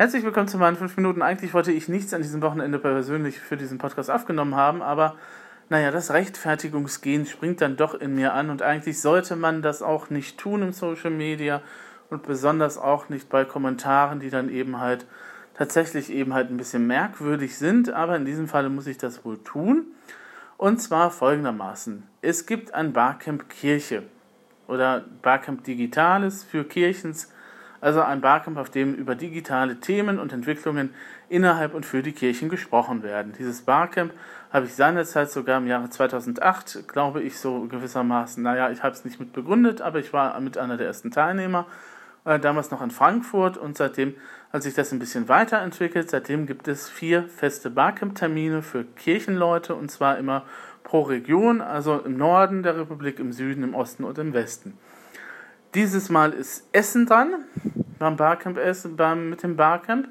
Herzlich willkommen zu meinen 5 Minuten. Eigentlich wollte ich nichts an diesem Wochenende persönlich für diesen Podcast aufgenommen haben, aber naja, das Rechtfertigungsgehen springt dann doch in mir an und eigentlich sollte man das auch nicht tun im Social Media und besonders auch nicht bei Kommentaren, die dann eben halt tatsächlich eben halt ein bisschen merkwürdig sind, aber in diesem Falle muss ich das wohl tun. Und zwar folgendermaßen. Es gibt ein Barcamp Kirche oder Barcamp Digitales für Kirchens, also ein Barcamp, auf dem über digitale Themen und Entwicklungen innerhalb und für die Kirchen gesprochen werden. Dieses Barcamp habe ich seinerzeit sogar im Jahre 2008, glaube ich, so gewissermaßen, naja, ich habe es nicht mit begründet, aber ich war mit einer der ersten Teilnehmer, äh, damals noch in Frankfurt und seitdem hat sich das ein bisschen weiterentwickelt. Seitdem gibt es vier feste Barcamp-Termine für Kirchenleute und zwar immer pro Region, also im Norden der Republik, im Süden, im Osten und im Westen. Dieses Mal ist Essen dran, beim Barcamp Essen, beim, mit dem Barcamp.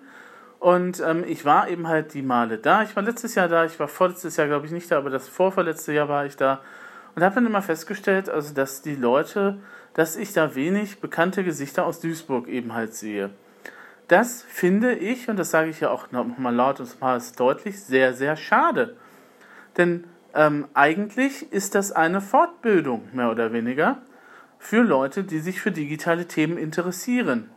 Und ähm, ich war eben halt die Male da. Ich war letztes Jahr da, ich war vorletztes Jahr, glaube ich, nicht da, aber das vorvorletzte Jahr war ich da. Und habe dann immer festgestellt, also dass die Leute, dass ich da wenig bekannte Gesichter aus Duisburg eben halt sehe. Das finde ich, und das sage ich ja auch nochmal laut und mal deutlich, sehr, sehr schade. Denn ähm, eigentlich ist das eine Fortbildung, mehr oder weniger, für Leute, die sich für digitale Themen interessieren.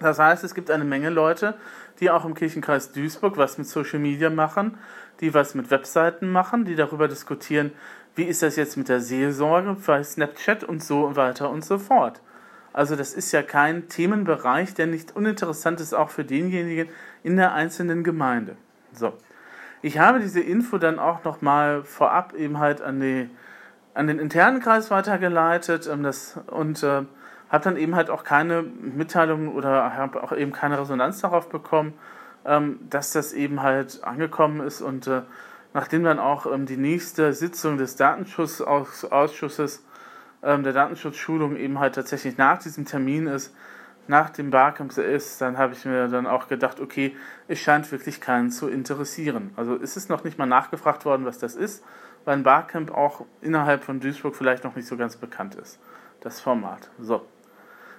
Das heißt, es gibt eine Menge Leute, die auch im Kirchenkreis Duisburg was mit Social Media machen, die was mit Webseiten machen, die darüber diskutieren, wie ist das jetzt mit der Seelsorge bei Snapchat und so weiter und so fort. Also das ist ja kein Themenbereich, der nicht uninteressant ist, auch für denjenigen in der einzelnen Gemeinde. So. Ich habe diese Info dann auch nochmal vorab eben halt an, die, an den internen Kreis weitergeleitet ähm, das, und äh, habe dann eben halt auch keine Mitteilung oder habe auch eben keine Resonanz darauf bekommen, ähm, dass das eben halt angekommen ist und äh, nachdem dann auch ähm, die nächste Sitzung des Datenschutzausschusses ähm, der Datenschutzschulung eben halt tatsächlich nach diesem Termin ist, nach dem Barcamp ist, dann habe ich mir dann auch gedacht, okay, es scheint wirklich keinen zu interessieren. Also ist es noch nicht mal nachgefragt worden, was das ist, weil ein Barcamp auch innerhalb von Duisburg vielleicht noch nicht so ganz bekannt ist, das Format. So.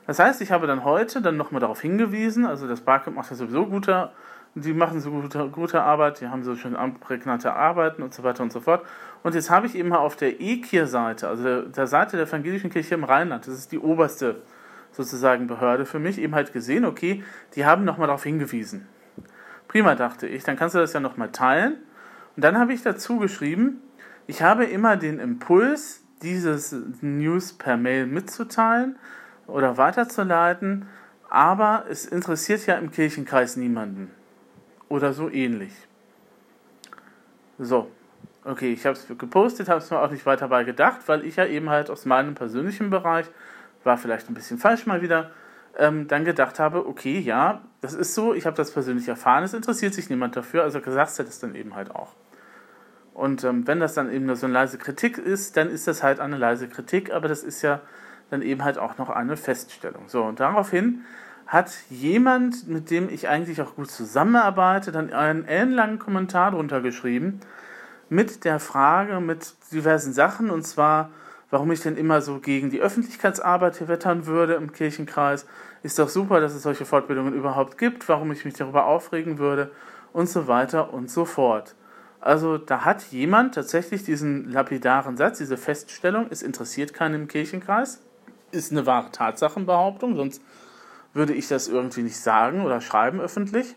Das heißt, ich habe dann heute dann nochmal darauf hingewiesen, also das Barcamp macht ja sowieso gute, die machen so gute, gute Arbeit, die haben so schön prägnante Arbeiten und so weiter und so fort. Und jetzt habe ich eben mal auf der EKIR-Seite, also der, Seite der Evangelischen Kirche im Rheinland, das ist die oberste sozusagen Behörde für mich, eben halt gesehen, okay, die haben nochmal darauf hingewiesen. Prima, dachte ich, dann kannst du das ja nochmal teilen. Und dann habe ich dazu geschrieben, ich habe immer den Impuls, dieses News per Mail mitzuteilen oder weiterzuleiten, aber es interessiert ja im Kirchenkreis niemanden. Oder so ähnlich. So, okay, ich habe es gepostet, habe es mir auch nicht weiter bei gedacht, weil ich ja eben halt aus meinem persönlichen Bereich, war vielleicht ein bisschen falsch mal wieder, ähm, dann gedacht habe, okay, ja, das ist so, ich habe das persönlich erfahren, es interessiert sich niemand dafür, also gesagt hat es dann eben halt auch. Und ähm, wenn das dann eben nur so eine leise Kritik ist, dann ist das halt eine leise Kritik, aber das ist ja dann eben halt auch noch eine Feststellung. So, und daraufhin hat jemand, mit dem ich eigentlich auch gut zusammenarbeite, dann einen ellenlangen Kommentar drunter geschrieben mit der Frage, mit diversen Sachen, und zwar, warum ich denn immer so gegen die Öffentlichkeitsarbeit hier wettern würde im Kirchenkreis. Ist doch super, dass es solche Fortbildungen überhaupt gibt, warum ich mich darüber aufregen würde und so weiter und so fort. Also da hat jemand tatsächlich diesen lapidaren Satz, diese Feststellung, es interessiert keinen im Kirchenkreis, ist eine wahre Tatsachenbehauptung, sonst würde ich das irgendwie nicht sagen oder schreiben öffentlich.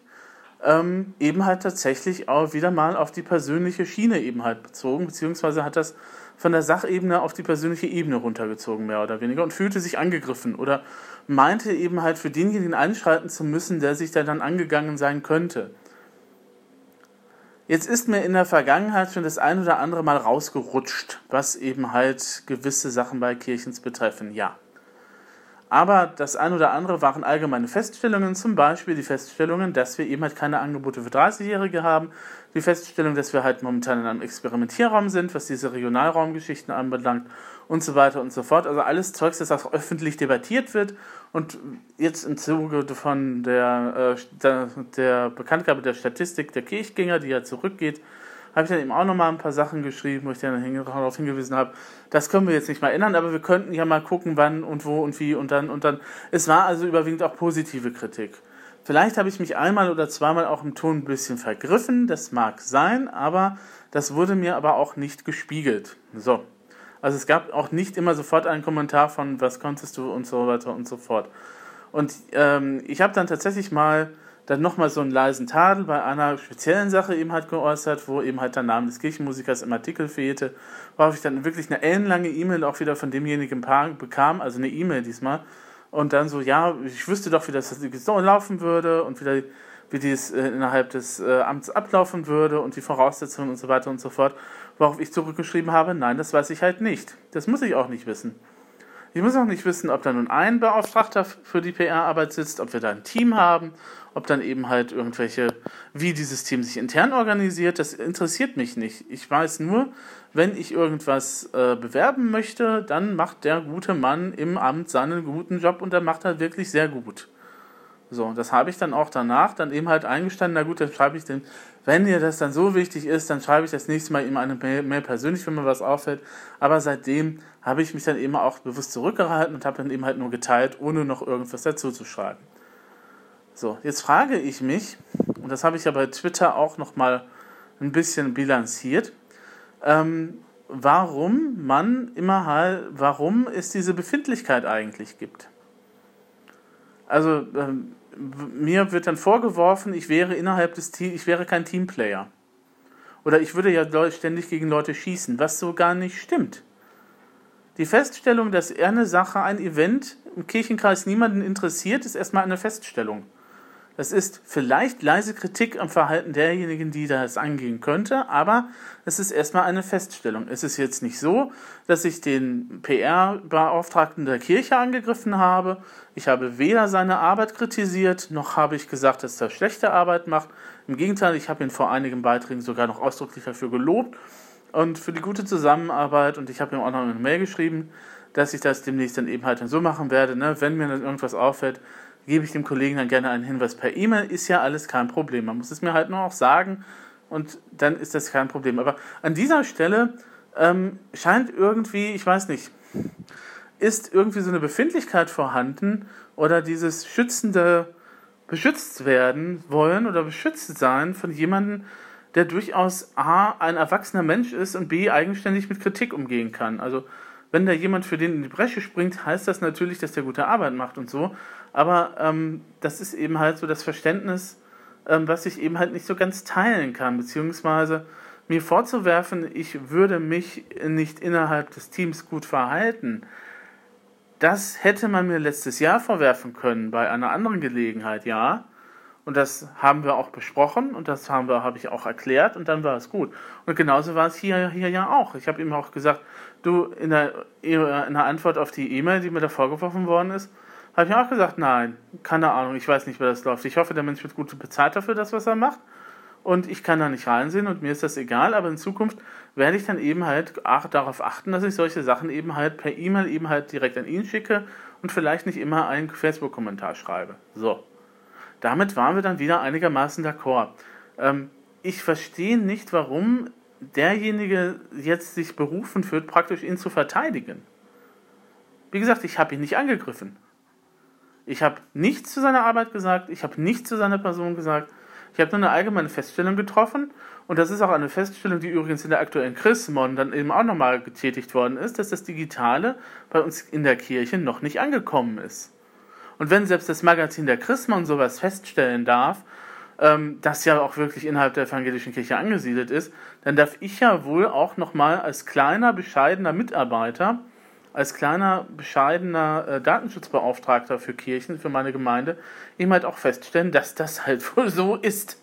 Ähm, eben halt tatsächlich auch wieder mal auf die persönliche Schiene eben halt bezogen, beziehungsweise hat das von der Sachebene auf die persönliche Ebene runtergezogen, mehr oder weniger, und fühlte sich angegriffen oder meinte eben halt für denjenigen einschreiten zu müssen, der sich da dann angegangen sein könnte. Jetzt ist mir in der Vergangenheit schon das ein oder andere Mal rausgerutscht, was eben halt gewisse Sachen bei Kirchens betreffen, ja. Aber das ein oder andere waren allgemeine Feststellungen, zum Beispiel die Feststellungen, dass wir eben halt keine Angebote für 30-Jährige haben, die Feststellung, dass wir halt momentan in einem Experimentierraum sind, was diese Regionalraumgeschichten anbelangt und so weiter und so fort. Also alles Zeugs, das auch öffentlich debattiert wird und jetzt im Zuge von der, äh, der, der Bekanntgabe der Statistik der Kirchgänger, die ja zurückgeht, habe ich dann eben auch nochmal ein paar Sachen geschrieben, wo ich dann darauf hingewiesen habe, das können wir jetzt nicht mal ändern, aber wir könnten ja mal gucken, wann und wo und wie und dann und dann. Es war also überwiegend auch positive Kritik. Vielleicht habe ich mich einmal oder zweimal auch im Ton ein bisschen vergriffen, das mag sein, aber das wurde mir aber auch nicht gespiegelt. So. Also es gab auch nicht immer sofort einen Kommentar von, was konntest du und so weiter und so fort. Und ähm, ich habe dann tatsächlich mal dann nochmal so einen leisen Tadel bei einer speziellen Sache eben halt geäußert, wo eben halt der Name des Kirchenmusikers im Artikel fehlte, worauf ich dann wirklich eine ellenlange E-Mail auch wieder von demjenigen bekam, also eine E-Mail diesmal, und dann so, ja, ich wüsste doch, wie das so laufen würde und wie, wie dies äh, innerhalb des äh, Amts ablaufen würde und die Voraussetzungen und so weiter und so fort, worauf ich zurückgeschrieben habe, nein, das weiß ich halt nicht. Das muss ich auch nicht wissen. Ich muss auch nicht wissen, ob da nun ein Beauftragter für die PR-Arbeit sitzt, ob wir da ein Team haben, ob dann eben halt irgendwelche, wie dieses Team sich intern organisiert, das interessiert mich nicht. Ich weiß nur, wenn ich irgendwas äh, bewerben möchte, dann macht der gute Mann im Amt seinen guten Job und der macht halt wirklich sehr gut. So, das habe ich dann auch danach dann eben halt eingestanden, na gut, dann schreibe ich den, wenn dir das dann so wichtig ist, dann schreibe ich das nächste Mal ihm eine Mail, Mail persönlich, wenn mir was auffällt. Aber seitdem habe ich mich dann eben auch bewusst zurückgehalten und habe dann eben halt nur geteilt, ohne noch irgendwas dazu zu schreiben. So, jetzt frage ich mich, und das habe ich ja bei Twitter auch nochmal ein bisschen bilanziert, ähm, warum man immer halt, warum es diese Befindlichkeit eigentlich gibt. Also ähm, mir wird dann vorgeworfen, ich wäre innerhalb des Teams, ich wäre kein Teamplayer. Oder ich würde ja ständig gegen Leute schießen, was so gar nicht stimmt. Die Feststellung, dass eine Sache, ein Event im Kirchenkreis niemanden interessiert, ist erstmal eine Feststellung. Das ist vielleicht leise Kritik am Verhalten derjenigen, die das angehen könnte, aber es ist erstmal eine Feststellung. Es ist jetzt nicht so, dass ich den PR-Beauftragten der Kirche angegriffen habe. Ich habe weder seine Arbeit kritisiert, noch habe ich gesagt, dass er schlechte Arbeit macht. Im Gegenteil, ich habe ihn vor einigen Beiträgen sogar noch ausdrücklich dafür gelobt und für die gute Zusammenarbeit und ich habe ihm auch noch eine Mail geschrieben, dass ich das demnächst dann eben halt so machen werde, ne? wenn mir dann irgendwas auffällt, gebe ich dem Kollegen dann gerne einen Hinweis per E-Mail, ist ja alles kein Problem. Man muss es mir halt nur auch sagen und dann ist das kein Problem. Aber an dieser Stelle ähm, scheint irgendwie, ich weiß nicht, ist irgendwie so eine Befindlichkeit vorhanden oder dieses schützende beschützt werden wollen oder beschützt sein von jemandem, der durchaus A, ein erwachsener Mensch ist und B, eigenständig mit Kritik umgehen kann. Also wenn da jemand für den in die Bresche springt, heißt das natürlich, dass der gute Arbeit macht und so. Aber ähm, das ist eben halt so das Verständnis, ähm, was ich eben halt nicht so ganz teilen kann, beziehungsweise mir vorzuwerfen, ich würde mich nicht innerhalb des Teams gut verhalten. Das hätte man mir letztes Jahr vorwerfen können, bei einer anderen Gelegenheit, ja. Und das haben wir auch besprochen und das haben wir, habe ich auch erklärt und dann war es gut. Und genauso war es hier, hier ja auch. Ich habe ihm auch gesagt, du, in der, in der Antwort auf die E-Mail, die mir da vorgeworfen worden ist, habe ich auch gesagt, nein, keine Ahnung, ich weiß nicht, wer das läuft. Ich hoffe, der Mensch wird gut bezahlt dafür, das, was er macht. Und ich kann da nicht reinsehen und mir ist das egal, aber in Zukunft werde ich dann eben halt darauf achten, dass ich solche Sachen eben halt per E-Mail eben halt direkt an ihn schicke und vielleicht nicht immer einen Facebook-Kommentar schreibe. So. Damit waren wir dann wieder einigermaßen d'accord. Ähm, ich verstehe nicht, warum derjenige jetzt sich berufen fühlt, praktisch ihn zu verteidigen. Wie gesagt, ich habe ihn nicht angegriffen. Ich habe nichts zu seiner Arbeit gesagt, ich habe nichts zu seiner Person gesagt. Ich habe nur eine allgemeine Feststellung getroffen und das ist auch eine Feststellung, die übrigens in der aktuellen Chrismon dann eben auch nochmal getätigt worden ist, dass das Digitale bei uns in der Kirche noch nicht angekommen ist. Und wenn selbst das Magazin der Chrismon sowas feststellen darf, ähm, das ja auch wirklich innerhalb der evangelischen Kirche angesiedelt ist, dann darf ich ja wohl auch nochmal als kleiner, bescheidener Mitarbeiter als kleiner, bescheidener äh, Datenschutzbeauftragter für Kirchen, für meine Gemeinde, eben halt auch feststellen, dass das halt wohl so ist.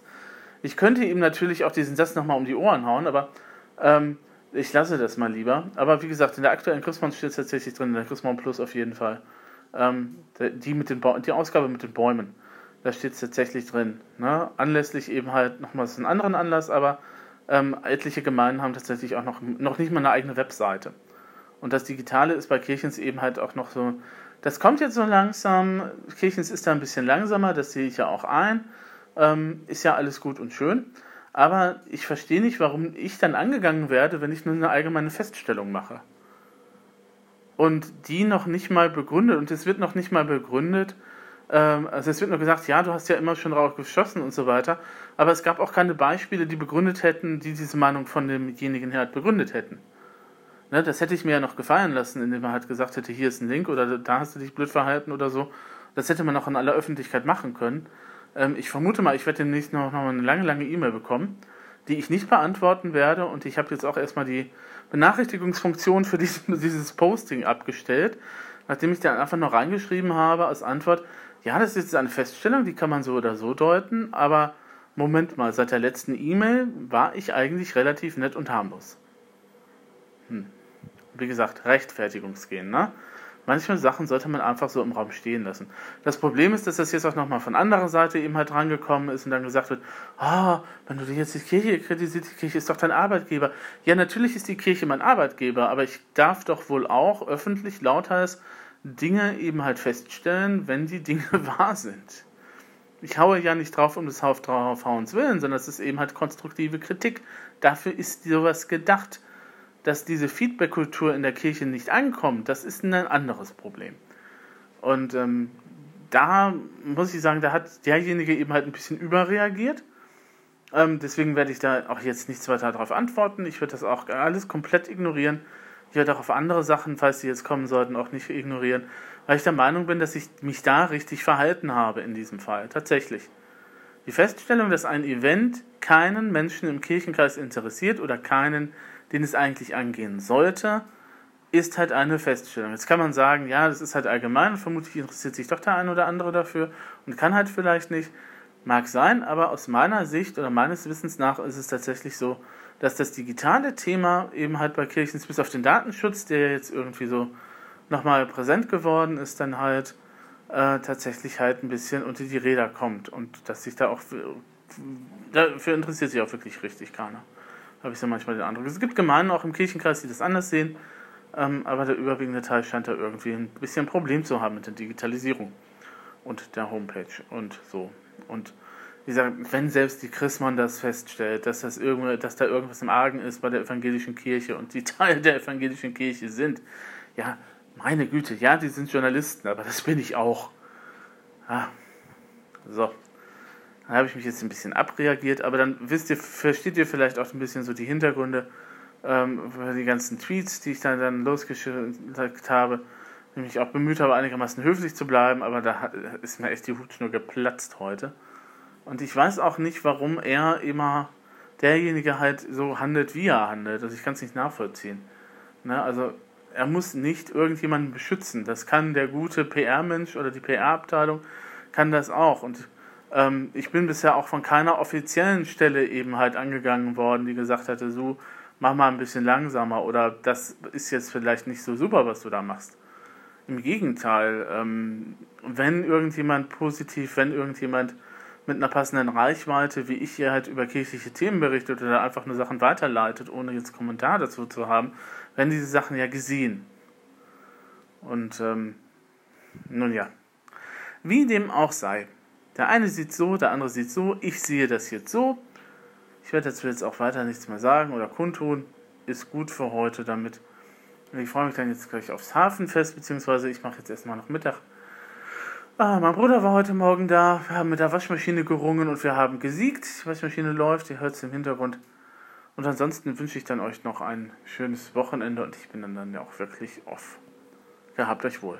Ich könnte ihm natürlich auch diesen Satz nochmal um die Ohren hauen, aber ähm, ich lasse das mal lieber. Aber wie gesagt, in der aktuellen Chrismon steht es tatsächlich drin, in der Chrismon Plus auf jeden Fall. Ähm, die, mit den die Ausgabe mit den Bäumen, da steht es tatsächlich drin. Ne? Anlässlich eben halt nochmals einen anderen Anlass, aber ähm, etliche Gemeinden haben tatsächlich auch noch, noch nicht mal eine eigene Webseite. Und das Digitale ist bei Kirchens eben halt auch noch so, das kommt jetzt so langsam, Kirchens ist da ein bisschen langsamer, das sehe ich ja auch ein, ähm, ist ja alles gut und schön, aber ich verstehe nicht, warum ich dann angegangen werde, wenn ich nur eine allgemeine Feststellung mache. Und die noch nicht mal begründet, und es wird noch nicht mal begründet, Ähm, also es wird nur gesagt, ja, du hast ja immer schon drauf geschossen und so weiter. Aber es gab auch keine Beispiele, die begründet hätten, die diese Meinung von demjenigen her halt begründet hätten. Ne, das hätte ich mir ja noch gefallen lassen, indem man halt gesagt hätte, hier ist ein Link oder da hast du dich blöd verhalten oder so. Das hätte man auch in aller Öffentlichkeit machen können. Ähm, ich vermute mal, ich werde demnächst noch, noch eine lange, lange E-Mail bekommen, die ich nicht beantworten werde. Und ich habe jetzt auch erstmal die Benachrichtigungsfunktion für dieses, Posting abgestellt, nachdem ich dann einfach noch reingeschrieben habe als Antwort, ja, das ist jetzt eine Feststellung, die kann man so oder so deuten, aber Moment mal, seit der letzten E-Mail war ich eigentlich relativ nett und harmlos. Hm. Wie gesagt, Rechtfertigungsgehen, ne? Manche Sachen sollte man einfach so im Raum stehen lassen. Das Problem ist, dass das jetzt auch nochmal von anderer Seite eben halt rangekommen ist und dann gesagt wird, oh, wenn du jetzt die Kirche kritisierst, die Kirche ist doch dein Arbeitgeber. Ja, natürlich ist die Kirche mein Arbeitgeber, aber ich darf doch wohl auch öffentlich lauthals Dinge eben halt feststellen, wenn die Dinge wahr sind. Ich haue ja nicht drauf um des Draufhauens willen, sondern es ist eben halt konstruktive Kritik. Dafür ist sowas gedacht dass diese Feedback-Kultur in der Kirche nicht ankommt, das ist ein anderes Problem. Und ähm, da muss ich sagen, da hat derjenige eben halt ein bisschen überreagiert. Ähm, deswegen werde ich da auch jetzt nichts weiter darauf antworten. Ich werde das auch alles komplett ignorieren. Ich werde auch auf andere Sachen, falls sie jetzt kommen sollten, auch nicht ignorieren, weil ich der Meinung bin, dass ich mich da richtig verhalten habe in diesem Fall. Tatsächlich. Die Feststellung, dass ein Event keinen Menschen im Kirchenkreis interessiert oder keinen den es eigentlich angehen sollte, ist halt eine Feststellung. Jetzt kann man sagen, ja, das ist halt allgemein, vermutlich interessiert sich doch der eine oder andere dafür und kann halt vielleicht nicht. Mag sein, aber aus meiner Sicht oder meines Wissens nach ist es tatsächlich so, dass das digitale Thema eben halt bei Kirchen, bis auf den Datenschutz, der jetzt irgendwie so nochmal präsent geworden ist, dann halt äh, tatsächlich halt ein bisschen unter die Räder kommt und dass sich da auch dafür interessiert sich auch wirklich richtig keiner habe ich so manchmal den Eindruck. Es gibt Gemeinden auch im Kirchenkreis, die das anders sehen, ähm, aber der überwiegende Teil scheint da irgendwie ein bisschen ein Problem zu haben mit der Digitalisierung und der Homepage und so. Und wie gesagt, wenn selbst die Chrismon das feststellt, dass, das irgendwo, dass da irgendwas im Argen ist bei der evangelischen Kirche und die Teil der evangelischen Kirche sind, ja, meine Güte, ja, die sind Journalisten, aber das bin ich auch. Ah, so. Da habe ich mich jetzt ein bisschen abreagiert, aber dann wisst ihr, versteht ihr vielleicht auch ein bisschen so die Hintergründe ähm, die ganzen Tweets, die ich dann, dann losgeschickt habe. Ich mich auch bemüht habe, einigermaßen höflich zu bleiben, aber da ist mir echt die Hutschnur geplatzt heute. Und ich weiß auch nicht, warum er immer derjenige halt so handelt, wie er handelt. Also ich kann es nicht nachvollziehen. Ne? Also er muss nicht irgendjemanden beschützen. Das kann der gute PR-Mensch oder die PR-Abteilung kann das auch. Und ähm, ich bin bisher auch von keiner offiziellen Stelle eben halt angegangen worden, die gesagt hatte, so, mach mal ein bisschen langsamer oder das ist jetzt vielleicht nicht so super, was du da machst. Im Gegenteil, ähm, wenn irgendjemand positiv, wenn irgendjemand mit einer passenden Reichweite, wie ich hier halt über kirchliche Themen berichtet oder einfach nur Sachen weiterleitet, ohne jetzt Kommentar dazu zu haben, werden diese Sachen ja gesehen. Und ähm, nun ja, wie dem auch sei, der eine sieht so, der andere sieht so. Ich sehe das jetzt so. Ich werde dazu jetzt auch weiter nichts mehr sagen oder kundtun. Ist gut für heute damit. Ich freue mich dann jetzt gleich aufs Hafenfest, beziehungsweise ich mache jetzt erstmal noch Mittag. Ah, mein Bruder war heute Morgen da. Wir haben mit der Waschmaschine gerungen und wir haben gesiegt. Die Waschmaschine läuft, ihr hört es im Hintergrund. Und ansonsten wünsche ich dann euch noch ein schönes Wochenende und ich bin dann, dann ja auch wirklich off. Gehabt euch wohl.